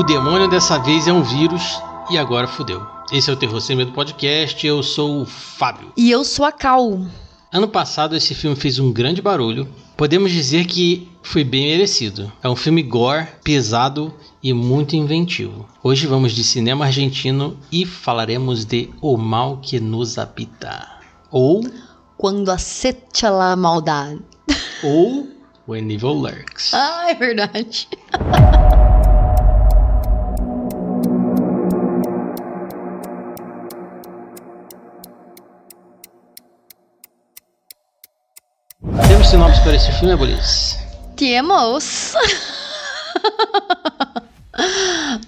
O demônio dessa vez é um vírus e agora fudeu. Esse é o Terror Sem Medo Podcast, eu sou o Fábio. E eu sou a Cal. Ano passado esse filme fez um grande barulho. Podemos dizer que foi bem merecido. É um filme gore, pesado e muito inventivo. Hoje vamos de cinema argentino e falaremos de O Mal que nos habita. Ou Quando acecha la maldade. ou When Evil Lurks. Ah, é verdade. para esse filme, Abolis? Temos.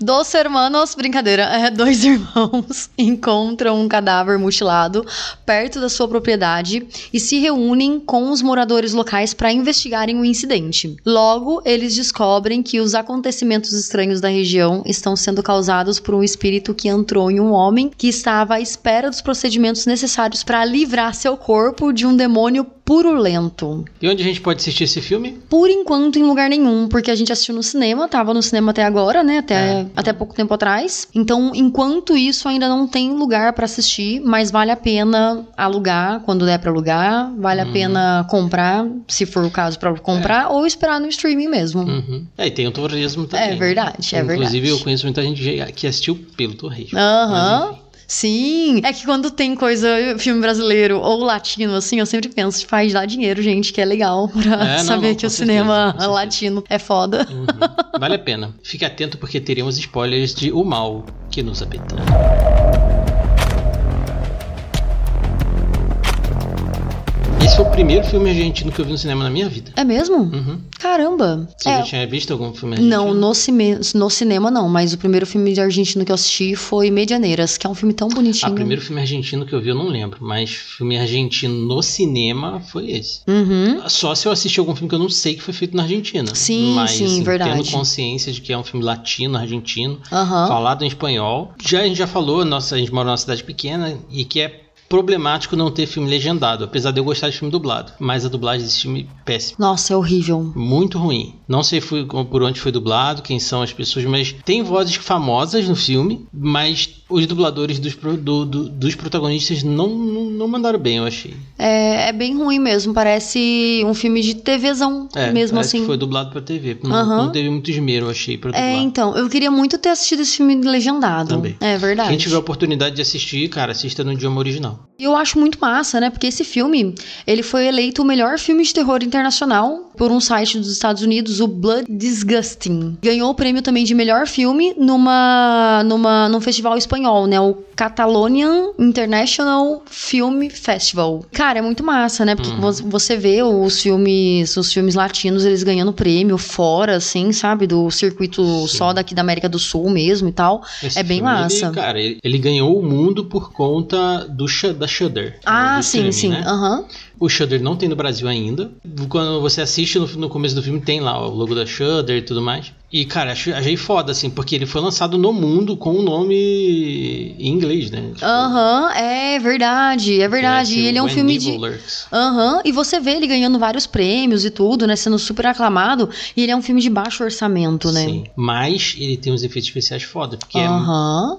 Dos hermanos, brincadeira, é, dois irmãos encontram um cadáver mutilado perto da sua propriedade e se reúnem com os moradores locais para investigarem o incidente. Logo, eles descobrem que os acontecimentos estranhos da região estão sendo causados por um espírito que entrou em um homem que estava à espera dos procedimentos necessários para livrar seu corpo de um demônio purulento. E onde a gente pode assistir esse filme? Por enquanto, em lugar nenhum, porque a gente assistiu no cinema, tava no cinema até agora, né? Até, É. até pouco tempo atrás. Então, enquanto isso, ainda não tem lugar pra assistir, mas vale a pena alugar quando der pra alugar, vale a pena comprar, se for o caso pra comprar, ou esperar no streaming mesmo. Uhum. É, e tem o Torresmo também. É né? verdade, é Inclusive, verdade. eu conheço muita gente que assistiu pelo Torresmo. Aham. Enfim. Sim, é que quando tem coisa, filme brasileiro ou latino, assim, eu sempre penso, faz dar dinheiro, gente, que é legal pra É, não, saber não, que o certeza, cinema latino é foda. Uhum. Vale a pena. Fique atento porque teremos spoilers de O Mal que nos habita. Foi o primeiro filme argentino que eu vi no cinema na minha vida. É mesmo? Uhum. Caramba. Você É, já tinha visto algum filme argentino? Não, no, cime- no cinema não, mas o primeiro filme de argentino que eu assisti foi Medianeiras, que é um filme tão Ah, bonitinho. o primeiro filme argentino que eu vi eu não lembro, mas filme argentino no cinema foi esse. Uhum. Só se eu assisti algum filme que eu não sei que foi feito na Argentina. Sim, mas, sim, assim, verdade. Tendo consciência de que é um filme latino, argentino, Aham. falado em espanhol. Já a gente já falou, nossa, a gente mora numa cidade pequena e que é problemático não ter filme legendado, apesar de eu gostar de filme dublado. Mas a dublagem desse filme é péssima. Nossa, é horrível. Muito ruim. Não sei por onde foi dublado, quem são as pessoas, mas tem vozes famosas no filme, mas os dubladores dos, do- do- dos protagonistas não, não, não mandaram bem, eu achei. É, é bem ruim mesmo, parece um filme de TVzão, É, mesmo assim. foi dublado pra TV. Não, Aham. não teve muito esmero, eu achei, pra dublar. É, então, eu queria muito ter assistido esse filme legendado. Também. É verdade. Quem tiver a oportunidade de assistir, cara, assista no idioma original. E eu acho muito massa, né? Porque esse filme, ele foi eleito o melhor filme de terror internacional por um site dos Estados Unidos, o Blood Disgusting. Ganhou o prêmio também de melhor filme numa, numa, num festival espanhol, né? O Catalonian International Film Festival. Cara, é muito massa, né? Porque Uhum. vo- você vê os filmes, os filmes latinos, eles ganhando prêmio fora, assim, sabe? Do circuito Sim. só daqui da América do Sul mesmo e tal. Esse É bem filme, massa. Ele, cara, ele, ele ganhou o mundo por conta do da Shudder. Ah, do sim, streaming, sim. né? Aham. O Shudder não tem no Brasil ainda. Quando você assiste no, no começo do filme, tem lá o logo da Shudder e tudo mais. E, cara, achei, foda, assim, porque ele foi lançado no mundo com o nome em inglês, né? Tipo, Aham, é verdade, é verdade. E ele é um When filme Evil de. Aham, e você vê ele ganhando vários prêmios e tudo, né? Sendo super aclamado. E ele é um filme de baixo orçamento, né? Sim. Mas ele tem uns efeitos especiais foda, porque é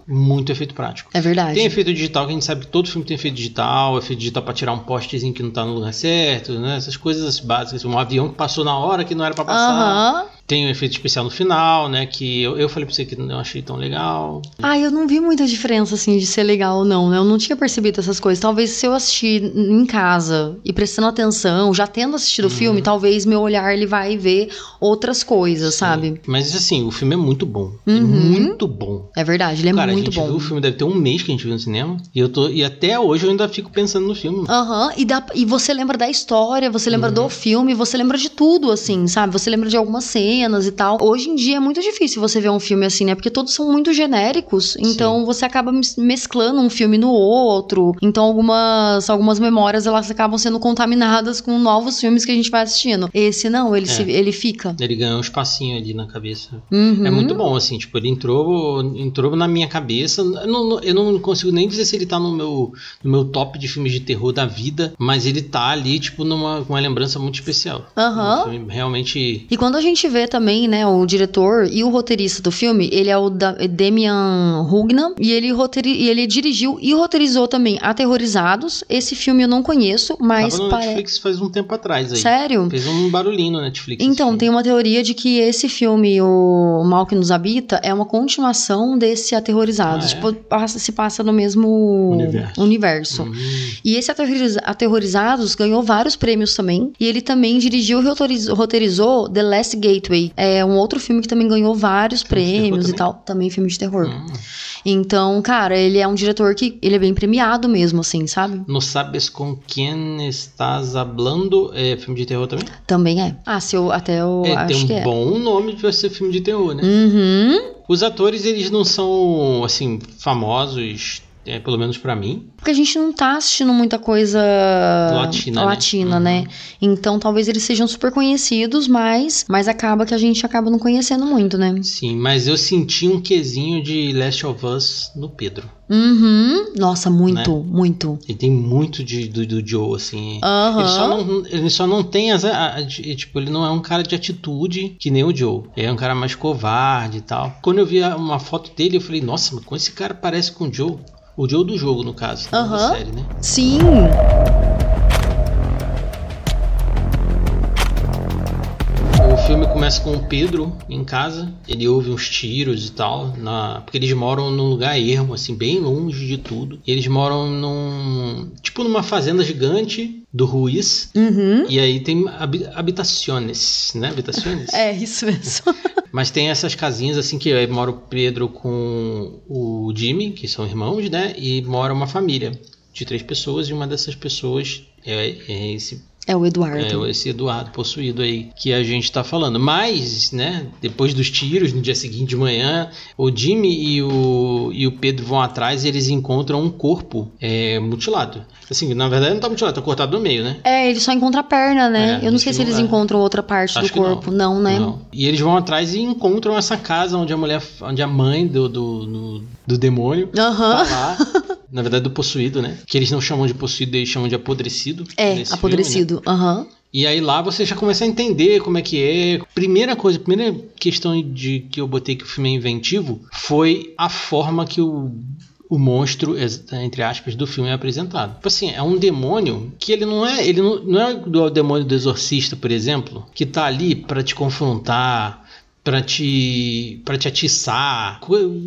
muito efeito prático. é verdade. Tem efeito digital, que a gente sabe que todo filme tem efeito digital, efeito digital pra tirar um postezinho que não tá no lugar certo, né? Essas coisas básicas, um avião que passou na hora que não era pra passar. Aham. Tem um efeito especial no final, né? Que eu, eu falei pra você que não achei tão legal. Ah, eu não vi muita diferença, assim, de ser legal ou não, né? Eu não tinha percebido essas coisas. Talvez se eu assistir em casa e prestando atenção, já tendo assistido o filme, Uhum. talvez meu olhar ele vai ver outras coisas, sabe? Mas assim, o filme é muito bom. É Uhum. muito bom. É verdade, ele é Cara, a muito gente bom. viu o filme, deve ter um mês que a gente viu no cinema. E, eu tô, e até hoje eu ainda fico pensando no filme. Aham, e, dá- e você lembra da história, você lembra Uhum. do filme, você lembra de tudo, assim, sabe? Você lembra de algumas cenas e tal. Hoje em dia é muito difícil você ver um filme assim, né? Porque todos são muito genéricos, então você acaba mes- mesclando um filme no outro. Então algumas, algumas memórias elas acabam sendo contaminadas com novos filmes que a gente vai assistindo. Esse não, ele, É. se, ele fica. Ele ganhou um espacinho ali na cabeça. Uhum. É muito bom, assim, tipo, ele entrou, entrou na minha cabeça. Eu não, eu não consigo nem dizer se ele tá no meu, no meu top de filmes de terror da vida, mas ele tá ali, tipo, numa uma lembrança muito especial. Aham. Um filme realmente. E quando a gente vê vê também, né, o diretor e o roteirista do filme, ele é o da Demian Hugna, e ele, roteiri, e ele dirigiu e roteirizou também Aterrorizados. Esse filme eu não conheço, mas... Tava no pare- Netflix faz um tempo atrás aí. Sério? Fez um barulhinho no Netflix. Então, tem uma teoria de que esse filme, O Mal que Nos Habita, é uma continuação desse Aterrorizados. Ah, é? Tipo, se passa no mesmo Universo. universo. Hum, E esse Aterroriza- Aterrorizados ganhou vários prêmios também. E ele também dirigiu e roteiriz- roteirizou The Last Gateway. É um outro filme que também ganhou vários Filme prêmios e tal. Também filme de terror. hum. Então, cara, ele é um diretor que ele é bem premiado mesmo, assim, sabe? No Sabes com quem estás hablando? É filme de terror também? Também é. Ah, se eu até eu é, acho tem um é. bom nome de ser filme de terror, né? Uhum. Os atores, eles não são, assim, famosos, é, pelo menos pra mim. Porque a gente não tá assistindo muita coisa Latina, né? latina, Uhum. né? Então talvez eles sejam super conhecidos, mas, mas acaba que a gente acaba não conhecendo muito, né? Sim, mas eu senti um quesinho de Last of Us no Pedro. Uhum. Nossa, muito, Né? muito. Ele tem muito de, do, do Joe, assim. Aham. Ele, só não, ele só não tem as. a- a- tipo, ele não é um cara de atitude que nem o Joe. Ele é um cara mais covarde e tal. Quando eu vi uma foto dele, eu falei, nossa, mas como esse cara parece com o Joe? O Joe do jogo, no caso, da Aham. série, né? Sim. Começa com o Pedro em casa. Ele ouve uns tiros e tal. Na... Porque eles moram num lugar ermo, assim, bem longe de tudo. E eles moram num. Tipo numa fazenda gigante do Ruiz. Uhum. E aí tem habi- habitações, né? Habitações? É isso mesmo. Mas tem essas casinhas assim que aí mora o Pedro com o Jimmy, que são irmãos, né? E mora uma família de três pessoas e uma dessas pessoas é, é esse É o Eduardo. é esse Eduardo possuído aí que a gente tá falando. Mas, né, depois dos tiros, no dia seguinte de manhã, o Jimmy e o, e o Pedro vão atrás e eles encontram um corpo é, mutilado. Assim, na verdade não tá mutilado, tá cortado no meio, né? É, ele só encontra a perna, né? É, Eu não sei se eles encontram outra parte Acho do que não. corpo. Não, né? Não. E eles vão atrás e encontram essa casa onde a mulher, onde a mãe do, do, do, do demônio Aham. tá lá. Na verdade, do possuído, né? Que eles não chamam de possuído, eles chamam de apodrecido. É, né? apodrecido. Aham. E aí lá você já começa a entender como é que é. Primeira coisa, primeira questão de que eu botei que o filme é inventivo foi a forma que o o monstro, entre aspas, do filme é apresentado. Tipo assim, é um demônio que ele não é, ele não, não é o demônio do exorcista, por exemplo, que tá ali pra te confrontar, pra te para te atiçar,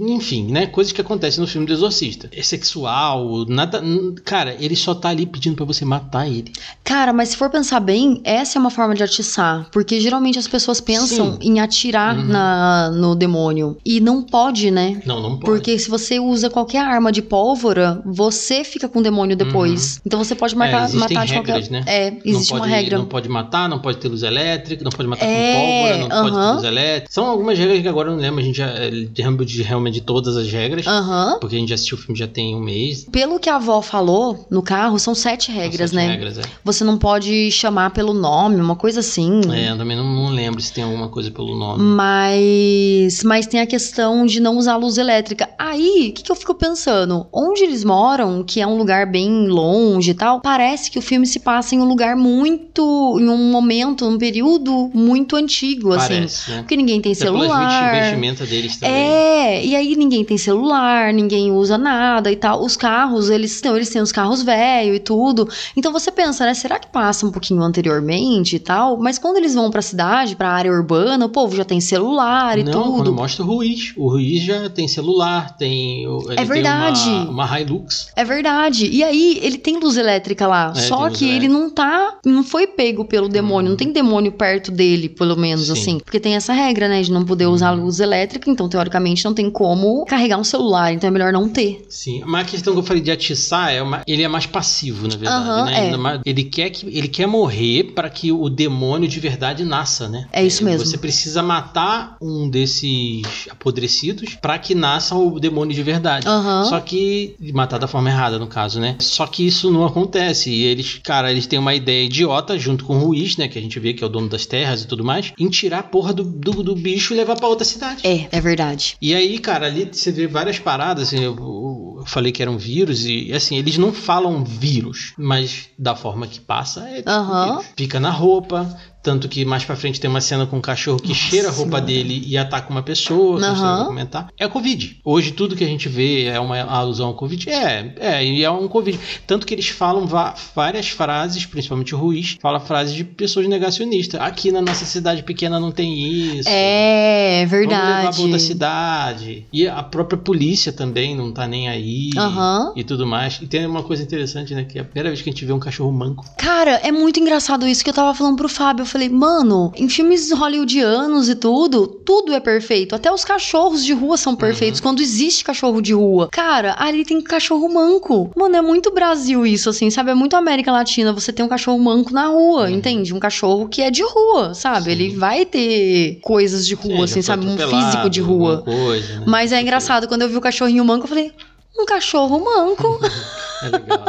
enfim, né, coisas que acontecem no filme do exorcista. É sexual, nada, cara, ele só tá ali pedindo pra você matar ele. Cara, mas se for pensar bem, essa é uma forma de atiçar. Porque geralmente as pessoas pensam Sim. em atirar Uhum. na, no demônio. E não pode, né? Não, não pode. Porque se você usa qualquer arma de pólvora, você fica com o demônio depois. Então você pode marcar, Uhum. É, matar de regras, qualquer. né? É, não existe pode, uma regra. Não pode matar, não pode ter luz elétrica, não pode matar É, com pólvora, não pode ter luz elétrica. São algumas regras que agora eu não lembro, a gente já é, lembro de realmente de todas as regras. Aham. Porque a gente assistiu o filme já tem um mês. Pelo que a avó falou no carro, são sete regras, São sete né? regras, é. Você não pode chamar pelo nome, uma coisa assim. É, eu também não, não lembro se tem alguma coisa pelo nome. Mas, mas tem a questão de não usar luz elétrica. Aí, o que, que eu fico pensando? Onde eles moram, que é um lugar bem longe e tal, parece que o filme se passa em um lugar muito. em um momento, um período muito antigo, assim. Parece, né? Porque ninguém tem Até pelas celular. vestimenta deles também. É, e aí ninguém tem celular, ninguém usa nada e tal. Os carros, eles, não, eles têm os carros velhos e tudo. Então você pensa, né? Será que passa um pouquinho anteriormente e tal? Mas quando eles vão pra cidade, pra área urbana, o povo já tem celular e não, quando tudo. mostra o Ruiz. O Ruiz já tem celular, tem. ele É verdade. Tem uma, uma Hilux. É verdade. E aí, ele tem luz elétrica lá. É, só tem que ele elétrica. não tá. Não foi pego pelo demônio. Não tem demônio perto dele, pelo menos, Sim. assim. Porque tem essa regra, né? De não poder usar luz elétrica. Então, teoricamente, não tem como carregar um celular. Então, é melhor não ter. Sim, mas a questão que eu falei de atiçar é uma, ele é mais passivo, na verdade, Aham, né? é. Mais- Ele quer que ele quer morrer para que o demônio de verdade nasça, né? É isso mesmo. Você precisa matar um desses apodrecidos para que nasça o demônio de verdade. Aham. Só que matar da forma errada, no caso, né? Só que isso não acontece. E eles, cara, eles têm uma ideia idiota junto com o Ruiz, né, que a gente vê que é o dono das terras e tudo mais, em tirar a porra do, do, do bicho e levar para outra cidade. É, é verdade. E aí, cara, ali você vê várias paradas, assim, eu, eu falei que era um vírus, e assim, eles não falam vírus, mas da forma que passa é tipo Aham. vírus. Fica na roupa, Tanto que mais pra frente tem uma cena com um cachorro que cheira a roupa dele e ataca uma pessoa. você Aham. vai comentar. É Covid. Hoje tudo que a gente vê é uma alusão ao Covid. É, é, e é um Covid. Tanto que eles falam várias frases, principalmente o Ruiz, fala frases de pessoas negacionistas. Aqui na nossa cidade pequena não tem isso. É, Vamos levar pra verdade. outra cidade. E a própria polícia também não tá nem aí. Aham. E tudo mais. E tem uma coisa interessante, né? Que é a primeira vez que a gente vê um cachorro manco. Cara, é muito engraçado isso que eu tava falando pro Fábio. Eu falei, mano, em filmes hollywoodianos e tudo, tudo é perfeito. Até os cachorros de rua são perfeitos. Quando existe cachorro de rua. Cara, ali tem cachorro manco. Mano, é muito Brasil isso, assim, sabe? É muito América Latina. Você tem um cachorro manco na rua, Uhum. entende? Um cachorro que é de rua, sabe? Sim. Ele vai ter coisas de rua, É, assim, sabe? Um físico de rua. Coisa, né? Mas é engraçado, quando eu vi o cachorrinho manco, eu falei, um cachorro manco. É legal.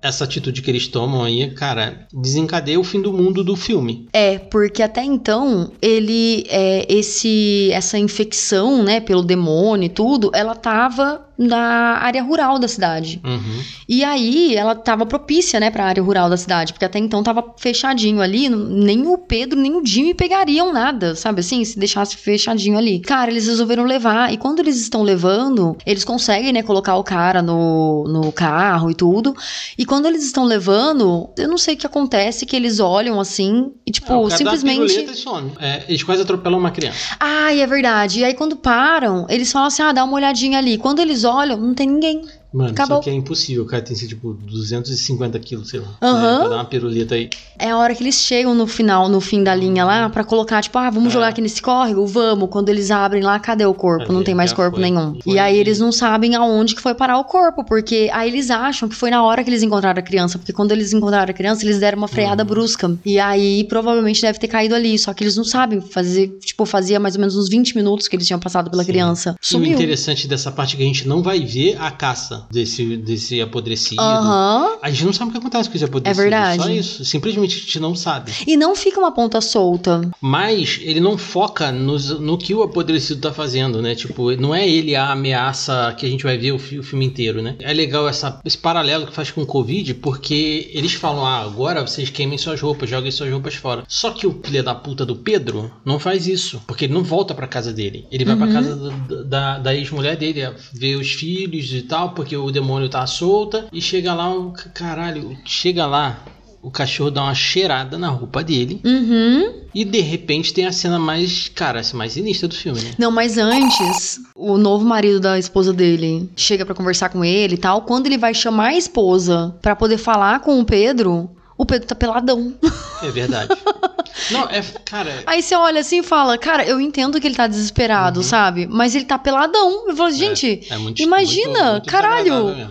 Essa atitude que eles tomam aí, cara, desencadeia o fim do mundo do filme. É, porque até então, ele, é, esse, essa infecção, né, pelo demônio e tudo, ela tava na área rural da cidade. Uhum. E aí, ela tava propícia, né, pra área rural da cidade, porque até então tava fechadinho ali, nem o Pedro, nem o Jimmy pegariam nada, sabe assim, se deixasse fechadinho ali. Cara, eles resolveram levar, e quando eles estão levando, eles conseguem, né, colocar o cara no, no carro e tudo, e quando eles estão levando, eu não sei o que acontece, que eles olham assim, e tipo, Ah, o dá simplesmente... piruleta e some. É, eles quase atropelam uma criança. Ai, é verdade. E aí, quando param, eles falam assim: ah, dá uma olhadinha ali. Quando eles olham, não tem ninguém. Mano, Acabou. só que é impossível. O cara tem assim, tipo 250 quilos, sei lá. Aham. Né, pra dar uma piruleta aí. É a hora que eles chegam no final, no fim da linha lá, pra colocar, tipo, ah, vamos É. jogar aqui nesse córrego? Vamos. Quando eles abrem lá, cadê o corpo? Cadê? Não tem mais corpo foi. nenhum. Foi. E aí eles não sabem aonde que foi parar o corpo, porque aí eles acham que foi na hora que eles encontraram a criança, porque quando eles encontraram a criança, eles deram uma freada Uhum. brusca. E aí provavelmente deve ter caído ali, só que eles não sabem fazer, tipo, fazia mais ou menos uns 20 minutos que eles tinham passado pela Sim. criança. E o Sumiu. interessante dessa parte é que a gente não vai ver a caça desse, desse apodrecido. Aham. A gente não sabe o que acontece com esse apodrecido. É verdade. Só isso. Simplesmente a gente não sabe. E não fica uma ponta solta. Mas ele não foca nos- no, que o apodrecido tá fazendo, né? Tipo, não é ele a ameaça que a gente vai ver o, o filme inteiro, né? É legal essa, esse paralelo que faz com o Covid, porque eles falam, ah, agora vocês queimem suas roupas, joguem suas roupas fora. Só que o filho da puta do Pedro não faz isso, porque ele não volta pra casa dele. Ele vai pra Uhum. casa da, da, da ex-mulher dele, ver os filhos e tal, porque o demônio tá solta. E chega lá, o caralho, chega lá. O cachorro dá uma cheirada na roupa dele. Uhum. E de repente tem a cena mais, cara, mais sinistra do filme, né? Não, mas antes, o novo marido da esposa dele chega pra conversar com ele e tal. Quando ele vai chamar a esposa pra poder falar com o Pedro, o Pedro tá peladão. É verdade. Não, é, cara, Aí você olha assim e fala, cara, eu entendo que ele tá desesperado, Uhum. sabe? Mas ele tá peladão. Eu falo, gente, é muito imagina, muito- muito caralho.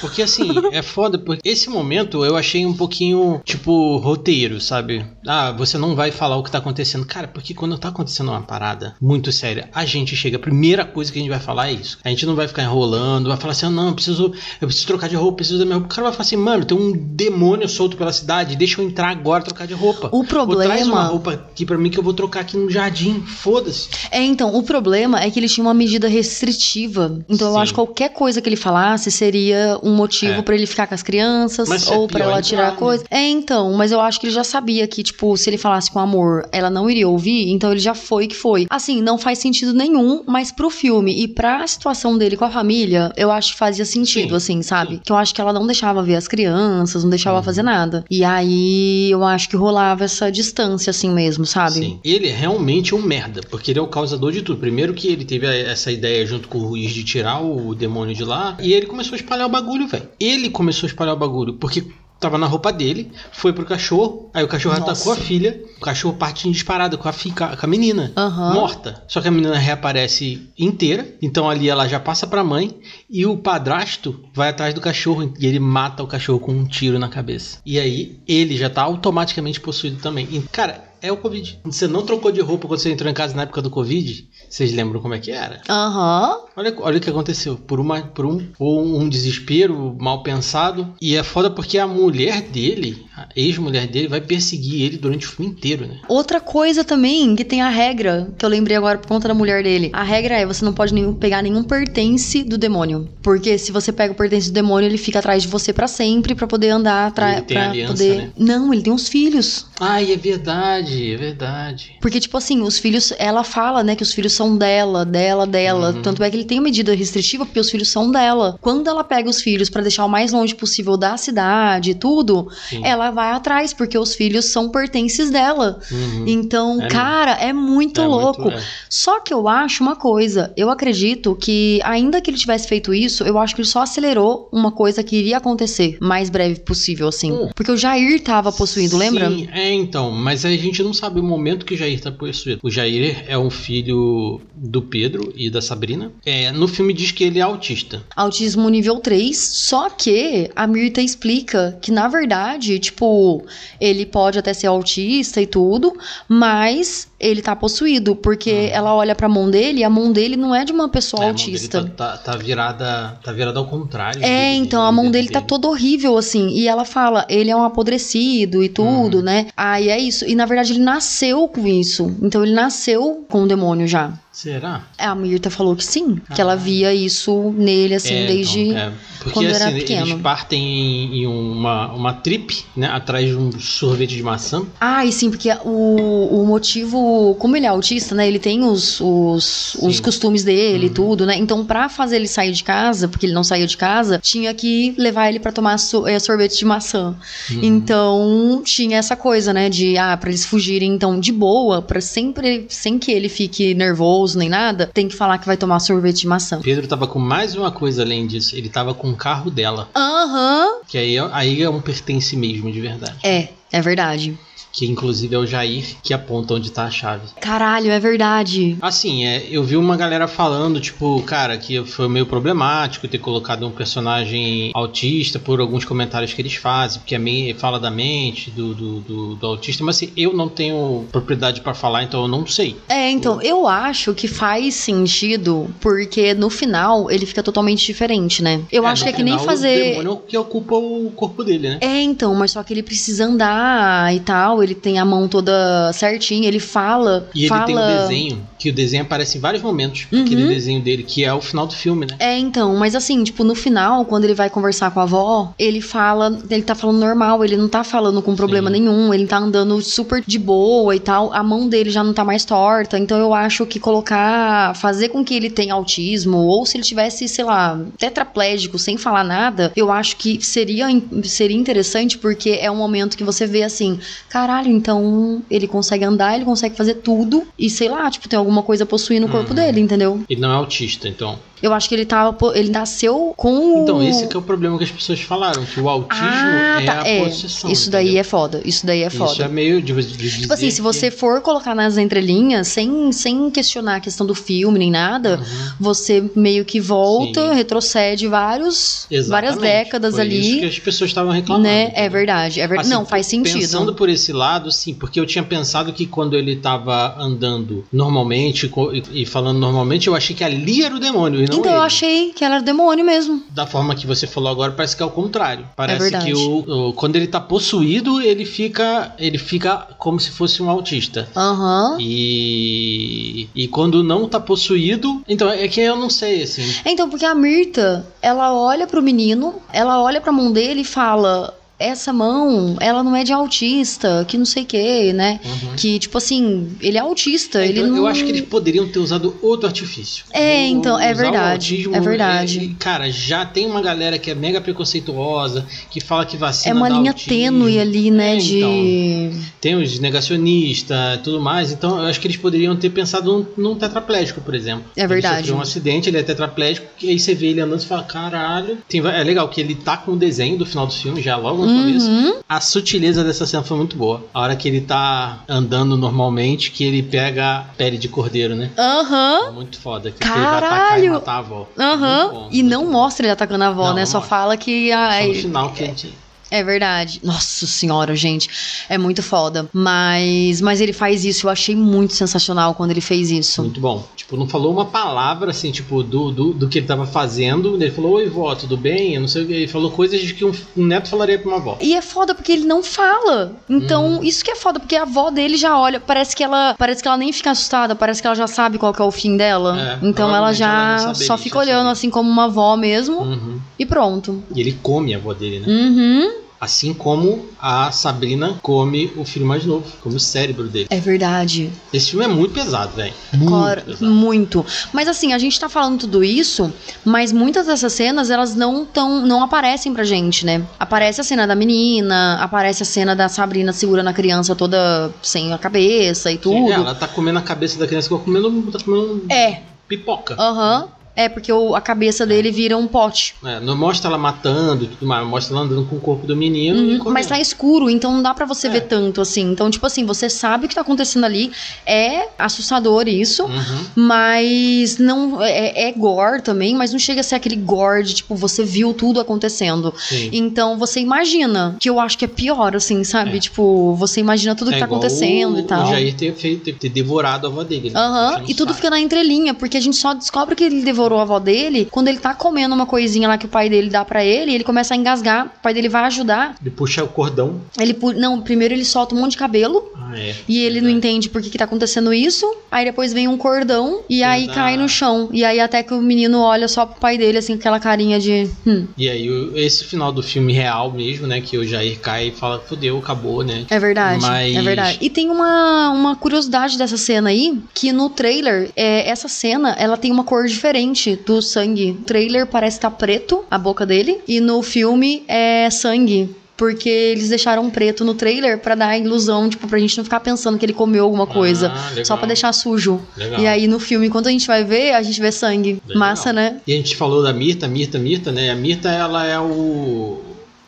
Porque assim, é foda, porque esse momento eu achei um pouquinho, tipo, roteiro, sabe? Ah, você não vai falar o que tá acontecendo. Cara, porque quando tá acontecendo uma parada muito séria, a gente chega, a primeira coisa que a gente vai falar é isso. A gente não vai ficar enrolando, vai falar assim, ah, não, eu preciso, eu preciso trocar de roupa, preciso da minha roupa. O cara vai falar assim, mano, tem um demônio solto pela deixa eu entrar agora trocar de roupa. O Ou traz uma problema. roupa aqui pra mim que eu vou trocar aqui no jardim, foda-se. É, então, o problema é que ele tinha uma medida restritiva. Então eu Sim. acho que qualquer coisa que ele falasse seria um motivo É. pra ele ficar com as crianças Mas é ou pra pior ela entrar, tirar né? coisa. É, então, mas eu acho que ele já sabia que, tipo, se ele falasse com amor, ela não iria ouvir, então ele já foi que foi. Assim, não faz sentido nenhum, mas pro filme e pra situação dele com a família, eu acho que fazia sentido, Sim, assim, sabe? sim. Que eu acho que ela não deixava ver as crianças, não deixava Uhum. fazer nada. E aí eu acho que rolava essa distância, assim mesmo, sabe? Sim. Ele é realmente um merda, porque ele é o causador de tudo. Primeiro que ele teve essa ideia junto com o Ruiz de tirar o demônio de lá, e ele começou a espalhar o bagulho, velho. Ele começou a espalhar o bagulho, porque tava na roupa dele, foi pro cachorro, aí o cachorro Nossa. atacou a filha, o cachorro parte em disparada com a, fi- com a menina. Aham. Morta. Só que a menina reaparece inteira, então ali ela já passa pra mãe e o padrasto vai atrás do cachorro e ele mata o cachorro com um tiro na cabeça. E aí ele já tá automaticamente possuído também. E, cara, é o Covid. Você não trocou de roupa quando você entrou em casa na época do Covid? Vocês lembram como é que era? Aham. Olha, olha o que aconteceu. Por, uma, por um, ou um desespero mal pensado. E é foda porque a mulher dele, a ex-mulher dele, vai perseguir ele durante o filme inteiro, né? Outra coisa também, que tem a regra, que eu lembrei agora por conta da mulher dele. A regra é, você não pode nenhum, pegar nenhum pertence do demônio. Porque se você pega o pertence do demônio, ele fica atrás de você pra sempre, pra poder andar atrás. Ele tem pra aliança, poder. né? Não, ele tem uns filhos. Ai, é verdade, é verdade. Porque, tipo assim, os filhos, ela fala, né, que os filhos são dela, dela, dela. Uhum. Tanto é que ele tem uma medida restritiva porque os filhos são dela. Quando ela pega os filhos pra deixar o mais longe possível da cidade e tudo, Sim. ela vai atrás, porque os filhos são pertences dela. Uhum. Então, É cara, é muito É louco. muito- é. Só que eu acho uma coisa, eu acredito que, ainda que ele tivesse feito isso, eu acho que ele só acelerou uma coisa que iria acontecer mais breve possível, assim. Hum. Porque o Jair tava possuído, lembra? Sim, é então, mas a gente não sabe o momento que Jair tá possuído. O Jair é um filho do Pedro e da Sabrina. É, no filme diz que ele é autista. Autismo nível 3, só que a Mirta explica que, na verdade, tipo, ele pode até ser autista e tudo, mas ele tá possuído, porque ela olha pra mão dele e a mão dele não é de uma pessoa É, a dele autista. Tá, tá- tá virada, tá virada ao contrário. É, do- então a mão do- dele tá toda horrível, assim. E ela fala, ele é um apodrecido e tudo, Uhum. né? Aí é isso. E na verdade ele nasceu com isso. Então ele nasceu com o demônio já. Será? A Mirta falou que sim, que ela Ah. via isso nele, assim, É, desde. então, é. Porque quando era assim, pequeno. eles partem em, em uma, uma trip, né? Atrás de um sorvete de maçã. Ah, e sim, porque o, o motivo. Como ele é autista, né? Ele tem os, os, os costumes dele e Uhum. tudo, né? Então, pra fazer ele sair de casa, porque ele não saía de casa, tinha que levar ele pra tomar so- eh, sorvete de maçã. Uhum. Então, tinha essa coisa, né? De, ah, pra eles fugirem, então, de boa, pra sempre, sem que ele fique nervoso nem nada, tem que falar que vai tomar sorvete de maçã. Pedro tava com mais uma coisa além disso. Ele tava com o carro dela. Aham. Que aí, é- aí é um pertence mesmo, de verdade. É, é verdade. Que inclusive é o Jair que aponta onde tá a chave. Caralho, é verdade. Assim, é, eu vi uma galera falando, tipo, cara, que foi meio problemático ter colocado um personagem autista por alguns comentários que eles fazem, porque a me, fala da mente do, do, do, do autista, mas assim, eu não tenho propriedade pra falar, então eu não sei. É, então, eu acho que faz sentido, porque no final ele fica totalmente diferente, né? Eu acho no que é que nem final, O fazer. demônio que ocupa o corpo dele, né? É, então, mas só que ele precisa andar e tal, ele tem a mão toda certinha, ele fala. E ele fala... tem um desenho, que o desenho aparece em vários momentos. Uhum. Aquele desenho dele, que é o final do filme, né? É, então, mas assim, tipo, no final, quando ele vai conversar com a avó, ele fala, ele tá falando normal, ele não tá falando com problema Sim. nenhum, ele tá andando super de boa e tal, a mão dele já não tá mais torta, então eu acho que colocar, fazer com que ele tenha autismo, ou se ele tivesse, sei lá, tetraplégico, sem falar nada, eu acho que seria, seria interessante, porque é um momento que você vê assim, caralho, então ele consegue andar, ele consegue fazer tudo, e sei lá, tipo, tem alguma coisa possuindo o corpo Uhum. dele, entendeu? Ele não é autista, então. Eu acho que ele tava. Ele nasceu com. Então, esse que é o problema que as pessoas falaram, que o autismo ah, é tá. a É. possessão. Isso daí entendeu? é foda. Isso daí é foda. Isso é meio de, de Tipo assim, se que- você for colocar nas entrelinhas, sem, sem questionar a questão do filme nem nada, Uhum. você meio que volta, Sim. retrocede vários, várias décadas Foi Isso que ali. as pessoas estavam reclamando. Né? É verdade. É ver... Assim, Não, faz sentido. Pensando por esse lado, sim, porque eu tinha pensado que quando ele tava andando normalmente e, falando normalmente, eu achei que ali era o demônio não Então eu ele. achei que ela era demônio mesmo. Da forma que você falou agora, parece que é o contrário. Parece verdade. que o, o- quando ele tá possuído, ele fica ele fica como se fosse um autista. Aham. E, e quando não tá possuído, então é que eu não sei assim. Então, porque a Mirta, ela olha pro menino, ela olha pra mão dele e fala: Essa mão, ela não é de autista, que não sei o que, né? Uhum. Que, tipo assim, ele é autista, ele Então, não. Eu acho que eles poderiam ter usado outro artifício. É, então, é verdade, autismo, é verdade. e- cara, já tem uma galera que é mega preconceituosa, que fala que vacina É uma linha autismo. tênue ali, né? É, de. Tem os negacionistas e tudo mais. Então, eu acho que eles poderiam ter pensado num, num tetraplégico, por exemplo. É verdade. Ele sofreu um acidente, ele é tetraplégico, e aí você vê ele andando e fala, caralho. Tem é legal que ele tá com o desenho do final do filme, já logo começo. Uhum. A sutileza dessa cena foi muito boa. A hora que ele tá andando normalmente, que ele pega a pele de cordeiro, né? Aham. Muito foda. Que ele vai atacar e Caralho! matar a avó. Aham. E não bom. mostra ele atacando a avó, Não, né? não Só mostra. fala que. Só A... no final que a gente. É verdade. Nossa senhora, gente. É muito foda. Mas, mas ele faz isso. Eu achei muito sensacional quando ele fez isso. Muito bom. Tipo, não falou uma palavra assim, tipo, do, do, do que ele tava fazendo. Ele falou, oi, vó, tudo bem? Eu não sei o que. Ele falou coisas de que um, um neto falaria pra uma avó. E é foda porque ele não fala. Então, Uhum. isso que é foda, porque a avó dele já olha, parece que ela, parece que ela nem fica assustada, parece que ela já sabe qual que é o fim dela. É, então ela já ela saberia, só fica já olhando assim como uma avó mesmo Uhum. e pronto. E ele come a avó dele, né? Uhum. Assim como a Sabrina come o filho mais novo, come o cérebro dele. É verdade. Esse filme é muito pesado, velho. Muito pesado. muito. Mas assim, a gente tá falando tudo isso, mas muitas dessas cenas, elas não tão, não aparecem pra gente, né? Aparece a cena da menina, aparece a cena da Sabrina segurando a criança toda sem a cabeça e tudo. É, ela tá comendo a cabeça da criança igual comendo, tá comendo É, pipoca. aham. É, porque o- a cabeça dele vira um pote. É, não mostra ela matando e tudo mais, mostra ela andando com o corpo do menino Uhum, mas tá escuro, então não dá pra você É. ver tanto assim. Então, tipo assim, você sabe o que tá acontecendo ali. É assustador isso. Uhum. Mas não. É, é gore também, mas não chega a ser aquele gore de tipo, você viu tudo acontecendo. Sim. Então você imagina, que eu acho que é pior, assim, sabe? É. Tipo, você imagina tudo que tá acontecendo o, e tal. O Jair ter, feito, ter, ter devorado a avó dele. né? Aham, não e tudo sabe. fica na entrelinha, porque a gente só descobre que ele devorou a avó dele quando ele tá comendo uma coisinha lá que o pai dele dá pra ele, ele começa a engasgar, o pai dele vai ajudar. Ele puxa o cordão. Ele pu- não, primeiro ele solta um monte de cabelo Ah, é. e ele não entende por que, que tá acontecendo isso. Aí depois vem um cordão e aí cai no chão. E aí até que o menino olha só pro pai dele, assim, com aquela carinha de. Hum, E aí, esse final do filme real mesmo, né? Que o Jair cai e fala, fudeu, acabou, né? é verdade. Mas- É verdade. E tem uma, uma curiosidade dessa cena aí, que no trailer, é, essa cena, ela tem uma cor diferente do sangue. O trailer parece estar preto, a boca dele, e no filme é sangue. Porque eles deixaram preto no trailer pra dar a ilusão, tipo, pra gente não ficar pensando que ele comeu alguma coisa. Ah. Só pra deixar sujo. Legal. E aí no filme, enquanto a gente vai ver, a gente vê sangue. Legal. Massa, né? E a gente falou da Mirta, Mirta, Mirta, né? A Mirta, ela é o.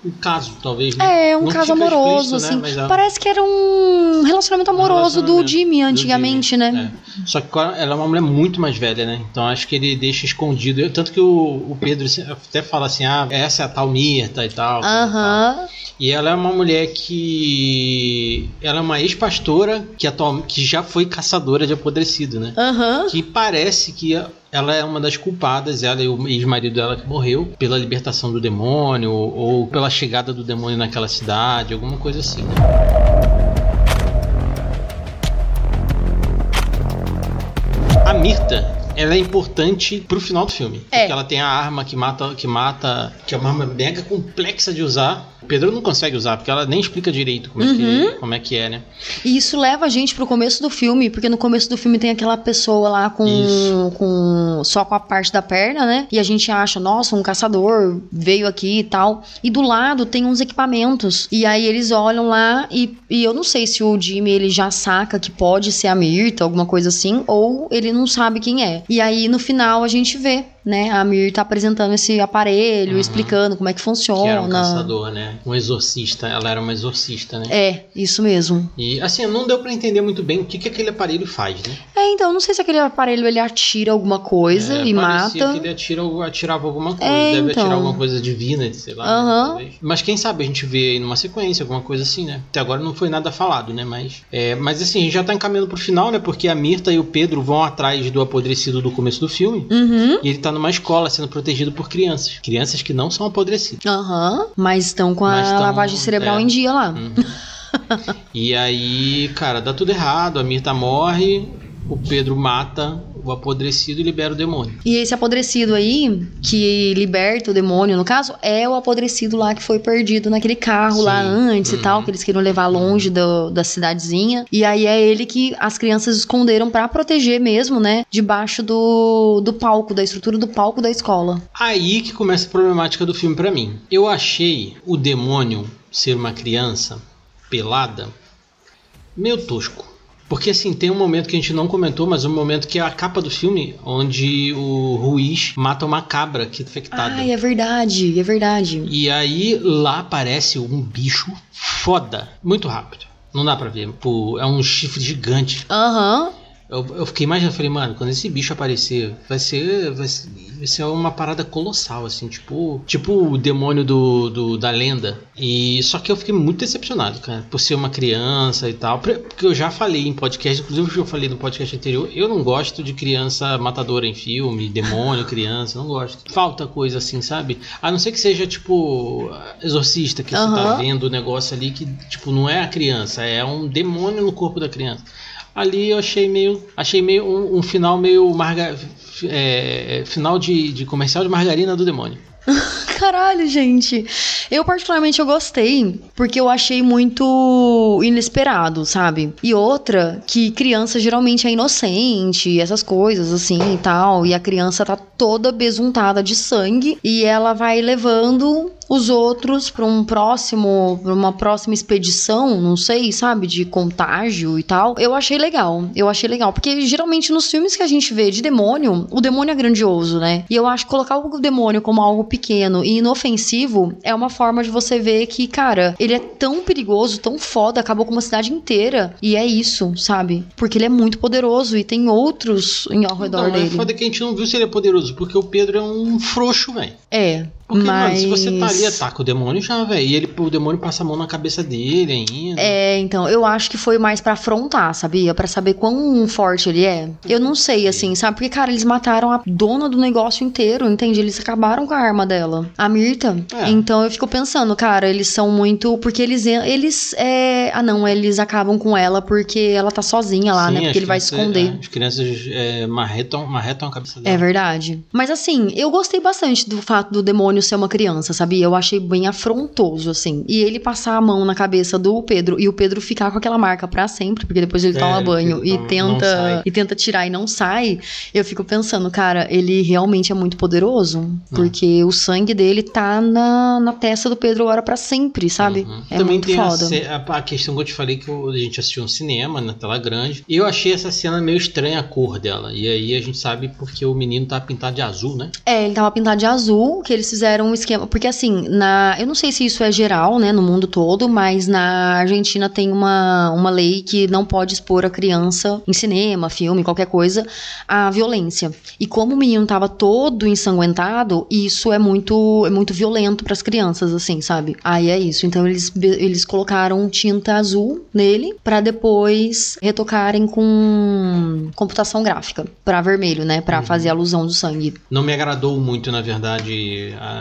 O caso, talvez, né? É, um Não caso amoroso, né? assim. Mas é- Parece que era um relacionamento amoroso do relacionamento Jimmy do antigamente, Jimmy, né? é. Só que ela é uma mulher muito mais velha, né? Então acho que ele deixa escondido. Eu- Tanto que o, o Pedro até fala assim: ah, essa é a tal Mirta e tal. coisa e tal. Aham. E ela é uma mulher que. Ela é uma ex-pastora que, atual, que já foi caçadora de apodrecido, né? Aham. Que parece que ela é uma das culpadas, ela e o ex-marido dela que morreu, pela libertação do demônio, ou pela chegada do demônio naquela cidade, alguma coisa assim? A Mirta, ela é importante pro final do filme. É. Porque ela tem a arma que mata, que mata, que é uma arma mega complexa de usar. O Pedro não consegue usar, porque ela nem explica direito como, é, Uhum. que, como é que é, né? E isso leva a gente pro começo do filme, porque no começo do filme tem aquela pessoa lá com, Isso. com só com a parte da perna, né? E a gente acha, nossa, um caçador veio aqui e tal. E do lado tem uns equipamentos. E aí eles olham lá e, e eu não sei se o Jimmy ele já saca que pode ser a Mirta, alguma coisa assim, ou ele não sabe quem é. E aí no final a gente vê, né? A Mirta apresentando esse aparelho, Uhum. explicando como é que funciona. Que era um caçador, né? Um exorcista. Ela era uma exorcista, né? É, isso mesmo. E assim, não deu pra entender muito bem o que, que aquele aparelho faz, né? É, então, não sei se aquele aparelho ele atira alguma coisa É, e mata. que ele atira, atirava alguma coisa. É, Deve então. atirar alguma coisa divina, sei lá. né, Aham. talvez. Mas quem sabe a gente vê aí numa sequência, alguma coisa assim, né? Até agora não foi nada falado, né? Mas, é, mas assim, a gente já tá encaminhando pro final, né? Porque a Mirta e o Pedro vão atrás do apodrecido do começo do filme. Uhum. E ele tá numa escola sendo protegido por crianças. Crianças que não são apodrecidas. Aham. Mas estão com a tão- lavagem cerebral é. em dia lá. Uhum. e aí, cara, dá tudo errado. A Mirta morre, o Pedro mata o apodrecido e libera o demônio. E esse apodrecido aí, que liberta o demônio, no caso, é o apodrecido lá que foi perdido naquele carro lá Sim. antes e Uhum. tal, que eles queriam levar longe do- da cidadezinha. E aí é ele que as crianças esconderam pra proteger mesmo, né? Debaixo do, do palco, da estrutura do palco da escola. Aí que começa a problemática do filme pra mim. Eu achei o demônio ser uma criança pelada meio tosco. Porque assim, tem um momento que a gente não comentou, mas um momento que é a capa do filme, onde o Ruiz mata uma cabra que é infectada. Ai, é verdade, é verdade. E aí lá aparece um bicho foda, muito rápido. Não dá pra ver. Pô, é um chifre gigante. Aham. Eu, eu fiquei imaginando, falei, mano, quando esse bicho aparecer, vai ser, vai ser, vai ser uma parada colossal, assim, tipo, tipo o demônio do, do, da lenda. E só que eu fiquei muito decepcionado, cara, por ser uma criança e tal. Porque eu já falei em podcast, inclusive eu falei no podcast anterior, eu não gosto de criança matadora em filme, demônio, criança, não gosto. Falta coisa assim, sabe? A não ser que seja tipo exorcista, que uhum. você tá vendo o negócio ali que, tipo, não é a criança, é um demônio no corpo da criança ali eu achei meio achei meio um, um final meio marga, é, final de, de comercial de margarina do demônio Caralho, gente. Eu particularmente eu gostei, porque eu achei muito inesperado, sabe? E outra, que criança geralmente é inocente, essas coisas assim e tal, e a criança tá toda besuntada de sangue e ela vai levando os outros para um próximo, pra uma próxima expedição, não sei, sabe, de contágio e tal. Eu achei legal. Eu achei legal, porque geralmente nos filmes que a gente vê de demônio, o demônio é grandioso, né? E eu acho que colocar o demônio como algo pequeno e inofensivo é uma forma de você ver que, cara, ele é tão perigoso, tão foda, acabou com uma cidade inteira. E é isso, sabe? Porque ele é muito poderoso e tem outros em ao redor não, dele. É foda que a gente não viu se ele é poderoso, porque o Pedro é um frouxo, velho. É, porque, Mas... mano, se você tá ali, ataca o demônio já, velho. E ele, o demônio passa a mão na cabeça dele ainda. É, então, eu acho que foi mais para afrontar, sabia? para saber quão forte ele é. Eu não sei, assim, sabe? Porque, cara, eles mataram a dona do negócio inteiro, entende? Eles acabaram com a arma dela, a Mirta. É. Então eu fico pensando, cara, eles são muito. Porque eles. Eles. É... Ah, não, eles acabam com ela porque ela tá sozinha lá, Sim, né? Porque ele vai esconder. É, as crianças é, marretam, marretam a cabeça dela. É verdade. Mas assim, eu gostei bastante do fato do demônio ser uma criança, sabia? Eu achei bem afrontoso, assim. E ele passar a mão na cabeça do Pedro e o Pedro ficar com aquela marca para sempre, porque depois ele é, toma banho e tenta e tenta tirar e não sai. Eu fico pensando, cara, ele realmente é muito poderoso, hum. porque o sangue dele tá na, na testa do Pedro agora para sempre, sabe? Uhum. É Também muito tem foda. A, a, questão que eu te falei que a gente assistiu um cinema na tela grande. E eu achei essa cena meio estranha a cor dela. E aí a gente sabe porque o menino tá pintado de azul, né? É, ele tava pintado de azul, que eles fizeram um esquema. Porque assim, na. Eu não sei se isso é geral, né, no mundo todo, mas na Argentina tem uma, uma lei que não pode expor a criança em cinema, filme, qualquer coisa, a violência. E como o menino tava todo ensanguentado, isso é muito, é muito violento para as crianças, assim, sabe? Aí é isso. Então eles, eles colocaram tinta azul nele para depois retocarem com computação gráfica para vermelho, né, para uhum. fazer alusão do sangue. Não me agradou muito, na verdade, a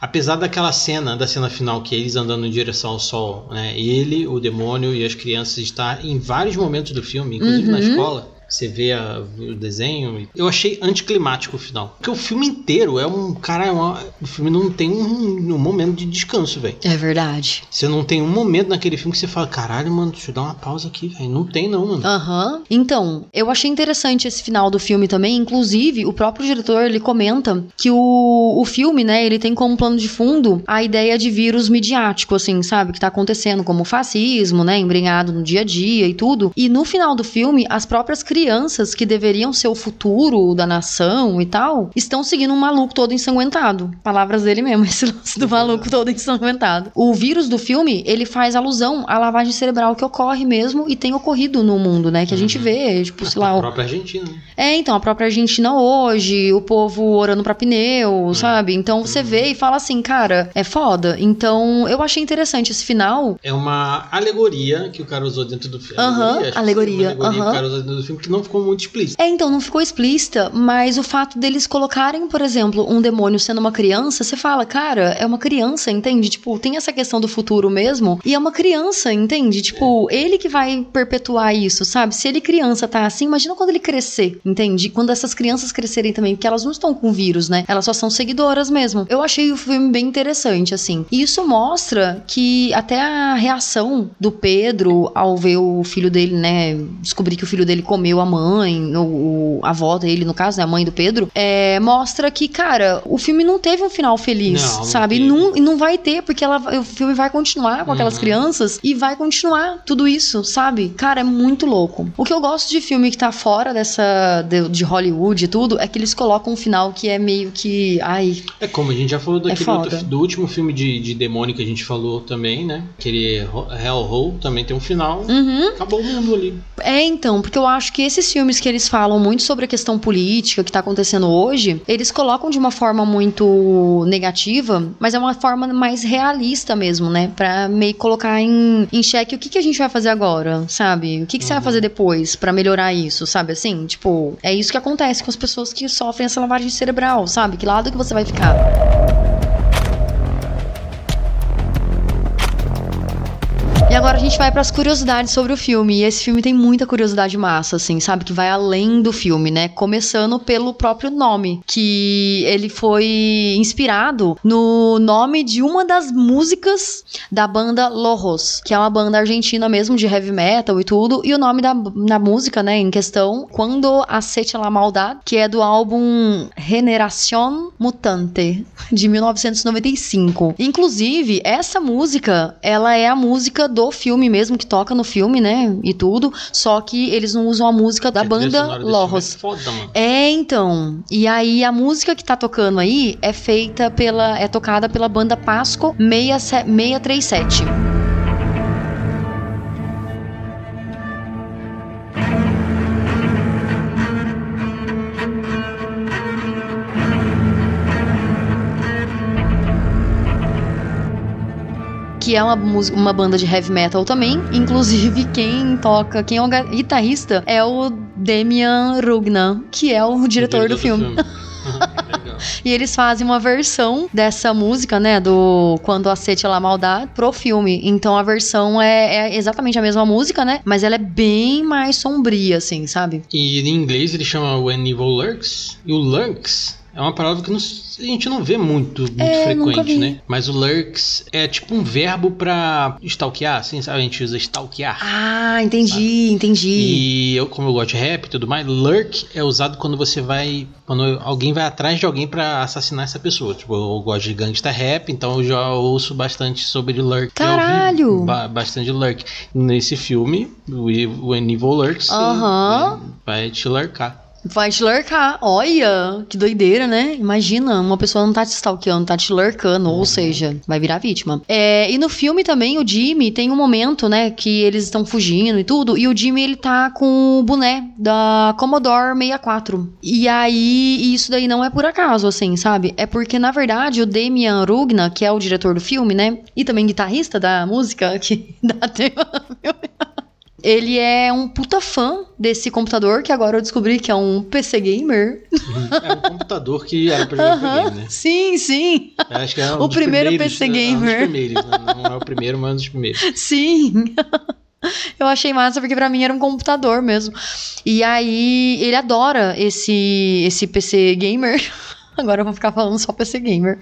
apesar daquela cena, da cena final, que é eles andando em direção ao sol, né? Ele, o demônio e as crianças estão em vários momentos do filme, inclusive uhum. na escola você vê a, o desenho. Eu achei anticlimático o final. Porque o filme inteiro é um. Cara, é uma, o filme não tem um, um momento de descanso, velho. É verdade. Você não tem um momento naquele filme que você fala, caralho, mano, deixa eu dar uma pausa aqui, velho. Não tem, não, mano. Aham. Uhum. Então, eu achei interessante esse final do filme também. Inclusive, o próprio diretor ele comenta que o, o filme, né, ele tem como plano de fundo a ideia de vírus midiático, assim, sabe? Que tá acontecendo, como fascismo, né? Embrenhado no dia a dia e tudo. E no final do filme, as próprias crianças crianças que deveriam ser o futuro da nação e tal, estão seguindo um maluco todo ensanguentado. Palavras dele mesmo, esse lance do maluco todo ensanguentado. O vírus do filme, ele faz alusão à lavagem cerebral que ocorre mesmo e tem ocorrido no mundo, né? Que a gente uhum. vê, tipo, sei lá. A própria Argentina. Né? É, então, a própria Argentina hoje, o povo orando pra pneu, uhum. sabe? Então você uhum. vê e fala assim, cara, é foda. Então eu achei interessante esse final. É uma alegoria que o cara usou dentro do filme. Aham, alegoria. alegoria. alegoria que o cara usou dentro do filme que não ficou muito explícito. É, então, não ficou explícita, mas o fato deles colocarem, por exemplo, um demônio sendo uma criança, você fala, cara, é uma criança, entende? Tipo, tem essa questão do futuro mesmo, e é uma criança, entende? Tipo, ele que vai perpetuar isso, sabe? Se ele criança tá assim, imagina quando ele crescer, entende? Quando essas crianças crescerem também, porque elas não estão com vírus, né? Elas só são seguidoras mesmo. Eu achei o filme bem interessante, assim. E isso mostra que até a reação do Pedro ao ver o filho dele, né? Descobrir que o filho dele comeu a mãe, ou a avó dele, no caso, né, a mãe do Pedro, é, mostra que, cara, o filme não teve um final feliz, não, sabe? Não e, não, não vai ter, porque ela, o filme vai continuar com aquelas uhum. crianças e vai continuar tudo isso, sabe? Cara, é muito louco. O que eu gosto de filme que tá fora dessa. de, de Hollywood e tudo, é que eles colocam um final que é meio que. Ai. É como a gente já falou daquele é outro, do último filme de, de demônio que a gente falou também, né? Aquele Hellhole também tem um final. Uhum. Acabou o mundo ali. É, então, porque eu acho que esses filmes que eles falam muito sobre a questão política que tá acontecendo hoje, eles colocam de uma forma muito negativa, mas é uma forma mais realista mesmo, né? Pra meio colocar em, em xeque o que, que a gente vai fazer agora, sabe? O que, que você vai fazer depois pra melhorar isso, sabe? Assim, tipo, é isso que acontece com as pessoas que sofrem essa lavagem cerebral, sabe? Que lado que você vai ficar? Gente vai pras curiosidades sobre o filme. E esse filme tem muita curiosidade massa, assim, sabe? Que vai além do filme, né? Começando pelo próprio nome, que ele foi inspirado no nome de uma das músicas da banda Lojos, que é uma banda argentina mesmo de heavy metal e tudo. E o nome da, da música, né, em questão, Quando Aceite la Maldade, que é do álbum Generación Mutante, de 1995. Inclusive, essa música, ela é a música do filme mesmo, que toca no filme, né? E tudo. Só que eles não usam a música da banda filme É foda, mano. É, então. E aí a música que tá tocando aí é feita pela. é tocada pela banda Pasco 67 637. Que é uma, uma banda de heavy metal também. Inclusive, quem toca, quem é o guitarrista é o Demian Rugna, que é o diretor, do filme. Legal. E eles fazem uma versão dessa música, né, do Quando Acete La Maldade, pro filme. Então a versão é, é exatamente a mesma música, né, mas ela é bem mais sombria, assim, sabe? E em inglês ele chama When Evil Lurks. E o Lurks é uma palavra que não- a gente não vê muito, muito É, frequente, né? Mas o Lurks é tipo um verbo pra stalkear, assim, sabe? A gente usa stalkear. Ah, entendi, entendi. E eu, como eu gosto de rap e tudo mais, lurk é usado quando você vai. Quando alguém vai atrás de alguém pra assassinar essa pessoa. Tipo, eu gosto de gangsta rap, então eu já ouço bastante sobre lurk. Caralho! ba- bastante lurk. Nesse filme, o Evil Lurks, Aham. né, vai te lurkar. Vai te lurcar. Olha, que doideira, né? Imagina, uma pessoa não tá te stalkeando, tá te lurkando, ou seja, vai virar vítima. É, e no filme também, o Jimmy tem um momento, né, que eles estão fugindo e tudo, e o Jimmy, ele tá com o boné da Commodore 64. E aí, isso daí não é por acaso, assim, sabe? É porque, na verdade, o Demian Rugna, que é o diretor do filme, né, e também guitarrista da música que dá tema filme, ele é um puta fã desse computador, que agora eu descobri que é um PC gamer. É um computador que era pra jogar videogame, né? Sim, sim. Eu Acho que é um O primeiro PC é um dos gamer. primeiros, né? Não é o primeiro, mas um dos primeiros. Sim. Eu achei massa porque pra mim era um computador mesmo. E aí ele adora esse esse PC gamer. Agora eu vou ficar falando só PC gamer.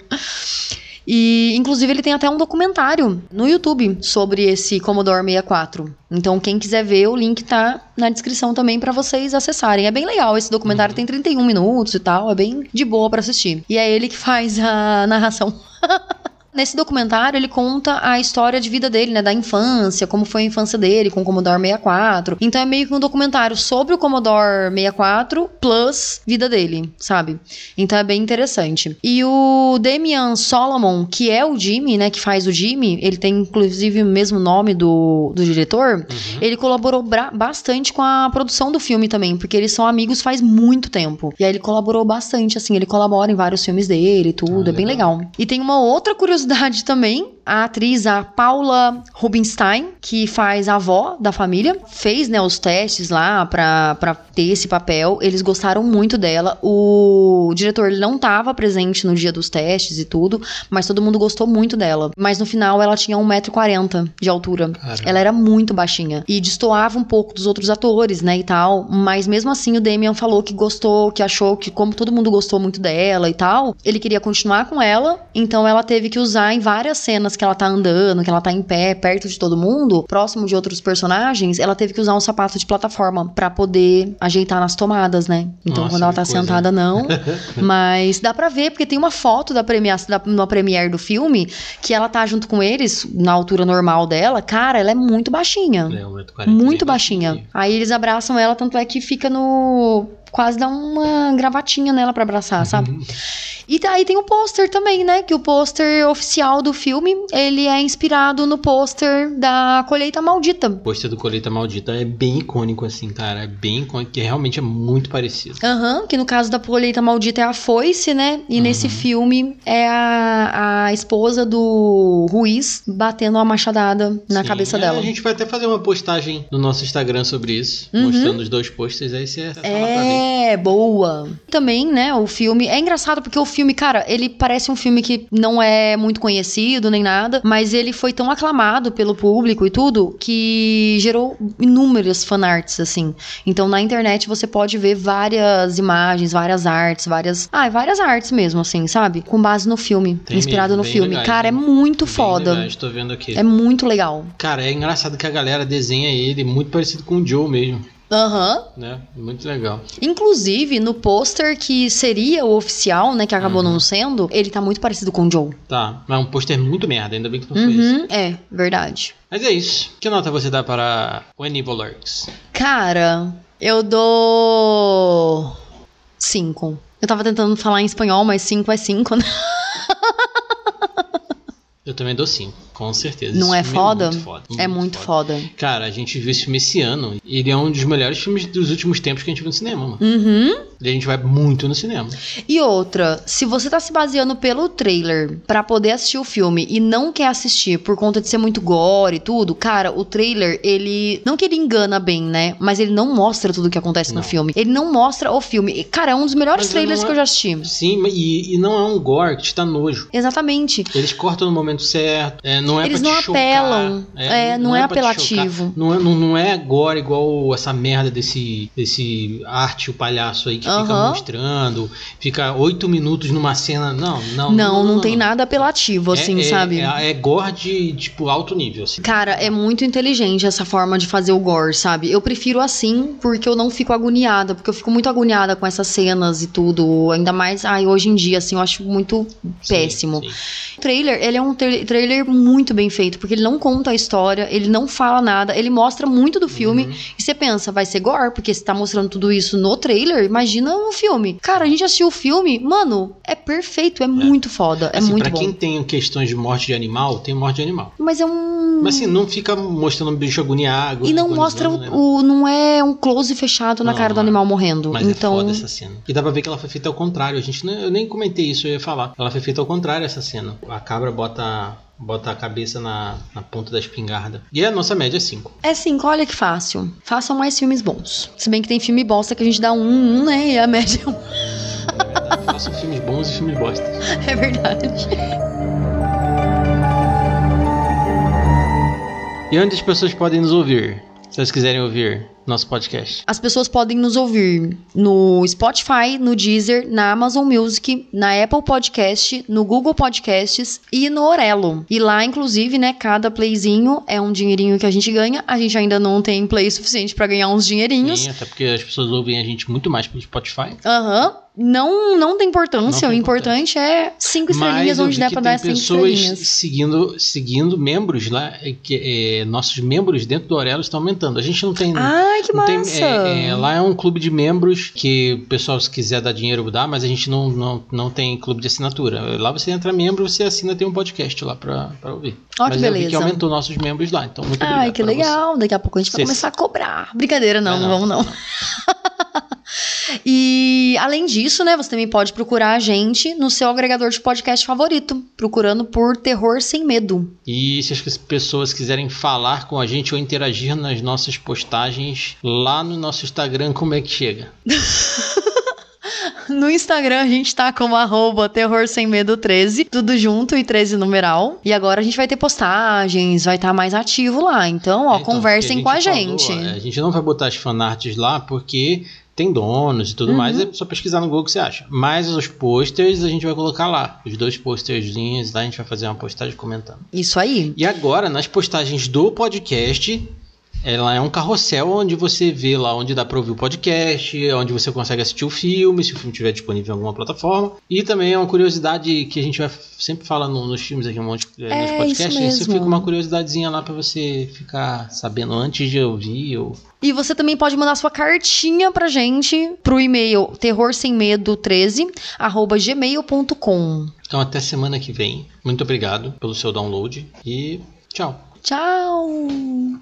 E inclusive ele tem até um documentário no YouTube sobre esse Commodore 64. Então quem quiser ver, o link tá na descrição também pra vocês acessarem. É bem legal esse documentário, tem 31 minutos e tal, é bem de boa pra assistir. E é ele que faz a narração. Nesse documentário, ele conta a história de vida dele, né? Da infância, como foi a infância dele com o Commodore 64. Então é meio que um documentário sobre o Commodore 64 plus vida dele, sabe? Então é bem interessante. E o Damian Solomon, que é o Jimmy, né? Que faz o Jimmy, ele tem inclusive o mesmo nome do, do diretor. Ele colaborou bastante com a produção do filme também, porque eles são amigos faz muito tempo. E aí ele colaborou bastante, assim, ele colabora em vários filmes dele e tudo, Ah, é bem legal. legal. E tem uma outra curiosidade também. A atriz, a Paula Rubinstein, que faz a avó da família, fez, né, os testes lá pra, pra ter esse papel. Eles gostaram muito dela. O diretor não tava presente no dia dos testes e tudo, mas todo mundo gostou muito dela. Mas no final ela tinha 1,40m de altura. Caramba. Ela era muito baixinha. E destoava um pouco dos outros atores, né, e tal. Mas mesmo assim, o Damian falou que gostou, que achou que, como todo mundo gostou muito dela e tal, ele queria continuar com ela. Então ela teve que usar em várias cenas que ela tá andando, que ela tá em pé, perto de todo mundo, próximo de outros personagens, ela teve que usar um sapato de plataforma pra poder ajeitar nas tomadas, né? Então Nossa, quando ela tá coisa. sentada, não. Mas dá pra ver, porque tem uma foto da premiação, da, na premiere do filme, que ela tá junto com eles, na altura normal dela. Cara, ela é muito baixinha. É, 1,40m, Muito bem baixinha. Aí eles abraçam ela, tanto é que fica no quase dá uma gravatinha nela pra abraçar, sabe? Uhum. E aí tem o pôster também, né? Que o pôster oficial do filme, ele é inspirado no pôster da Colheita Maldita. O pôster do Colheita Maldita é bem icônico, assim, cara. É bem icônico, que realmente é muito parecido. Aham, que no caso da Colheita Maldita é a foice, né? E Uhum. nesse filme é a, a esposa do Ruiz batendo uma machadada na Sim, cabeça é, dela. A gente vai até fazer uma postagem no nosso Instagram sobre isso, Uhum. mostrando os dois posters, aí você pra ver. É, boa. Também, né, o filme. É engraçado porque o filme, cara, ele parece um filme que não é muito conhecido nem nada, mas ele foi tão aclamado pelo público e tudo que gerou inúmeras fanarts, assim. Então na internet você pode ver várias imagens, várias artes, várias. Ah, várias artes mesmo, assim, sabe? Com base no filme. Tem inspirado mesmo, no filme. legais, cara, é muito foda. legais, tô vendo aqui. É muito legal. Cara, é engraçado que a galera desenha ele muito parecido com o Joe mesmo, Aham. né? Muito legal. Inclusive, no pôster que seria o oficial, né, que acabou Uhum. não sendo, ele tá muito parecido com o Joe. Tá, mas é um pôster muito merda, ainda bem que não foi isso. Uhum, é, verdade. Mas é isso. Que nota você dá para When Evil Lurks? Cara, eu dou. Cinco. Eu tava tentando falar em espanhol, mas cinco é cinco, né? Eu também dou 5, com certeza. Não é filme foda? muito foda. É muito foda. Cara, a gente viu esse filme esse ano. e Ele é um dos melhores filmes dos últimos tempos que a gente viu no cinema, mano. Uhum. E a gente vai muito no cinema. E outra, se você tá se baseando pelo trailer pra poder assistir o filme e não quer assistir por conta de ser muito gore e tudo, cara, o trailer, ele. Não que ele engana bem, né? Mas ele não mostra tudo o que acontece Não. no filme. Ele não mostra o filme. E, Cara, é um dos melhores Mas trailers que é- eu já assisti. Sim, e, e não é um gore que te dá nojo. Exatamente. Eles cortam no momento certo. é, não é Eles não apelam, é, não é pra te apelativo. Não é, não, não é gore igual essa merda desse, desse arte o palhaço aí que fica mostrando. Fica oito minutos numa cena. Não, não. Não, não, tem nada apelativo, É- assim, é, sabe? É, é gore de, tipo, alto nível, assim. Cara, é muito inteligente essa forma de fazer o gore, sabe? Eu prefiro assim porque eu não fico agoniada, porque eu fico muito agoniada com essas cenas e tudo. Ainda mais, ai, hoje em dia, assim, eu acho muito péssimo. Sim, sim. O trailer, ele é um tra- trailer muito bem feito, porque ele não conta a história, ele não fala nada, ele mostra muito do filme. Uhum. E você pensa, vai ser gore, porque você tá mostrando tudo isso no trailer, imagina um filme. Cara, a gente assistiu o filme, mano, é perfeito, é, muito foda, é Assim, muito pra bom. quem tem questões de morte de animal, tem morte de animal. Mas é um. Mas assim, não fica mostrando o bicho agoniado. E não mostra né? o, o- Não é um close fechado na Não, cara do é. animal morrendo. Mas então. é foda essa cena. E dá pra ver que ela foi feita ao contrário. A gente eu nem comentei isso, eu ia falar. Ela foi feita ao contrário essa cena. A cabra bota, bota a cabeça na, na ponta da espingarda. E a nossa média é 5. É cinco, olha que fácil. Façam mais filmes bons. Se bem que tem filme bosta que a gente dá um, um né? E a média é um. Façam filmes bons e filmes bosta. É verdade. E onde as pessoas podem nos ouvir? Se elas quiserem ouvir nosso podcast. As pessoas podem nos ouvir no Spotify, no Deezer, na Amazon Music, na Apple Podcast, no Google Podcasts e no Orelo. E lá, inclusive, né, cada playzinho é um dinheirinho que a gente ganha. A gente ainda não tem play suficiente pra ganhar uns dinheirinhos. Sim, até porque as pessoas ouvem a gente muito mais pelo Spotify. Aham. Não, não tem importância. Não tem o importante é cinco estrelinhas onde der tem dar cinco estrelinhas. seguindo, seguindo membros lá, é, que é, nossos membros dentro do Orelo estão aumentando. A gente não tem. Ai, que não tem- massa! é, é, lá é um clube de membros que o pessoal, se quiser dar dinheiro, dá, mas a gente não, não, não tem clube de assinatura. Lá você entra membro, você assina, tem um podcast lá pra, pra ouvir. Ó, que eu vi que beleza. aumentou nossos membros lá, então muito obrigado. Ai, que pra você. legal. Daqui a pouco a gente vai Cês- começar a cobrar. Brincadeira, não, não não. vamos não. e além disso, né, você também pode procurar a gente no seu agregador de podcast favorito, procurando por Terror Sem Medo. E se as pessoas quiserem falar com a gente ou interagir nas nossas postagens lá no nosso Instagram, como é que chega? No Instagram a gente tá como arroba Terror Sem Medo 13, tudo junto e 13 numeral. E agora a gente vai ter postagens, vai estar mais ativo lá. Então, ó, É, então, conversem com a falou, gente. é, a gente não vai botar as fanarts lá porque tem donos e tudo Uhum. mais, é só pesquisar no Google que você acha. Mas os posters a gente vai colocar lá. Os dois posterzinhos lá, a gente vai fazer uma postagem comentando. Isso aí. E agora, nas postagens do podcast, Ela é um carrossel onde você vê lá onde dá pra ouvir o podcast, onde você consegue assistir o filme, se o filme estiver disponível em alguma plataforma. E também é uma curiosidade que a gente vai sempre fala no- nos filmes aqui, um monte é, É, nos isso podcasts. Isso mesmo. fica uma curiosidadezinha lá pra você ficar sabendo antes de ouvir. Ou... E você também pode mandar sua cartinha pra gente pro e-mail terrorsemmedo13 arroba gmail.com. Então até semana que vem. Muito obrigado pelo seu download e tchau. Tchau!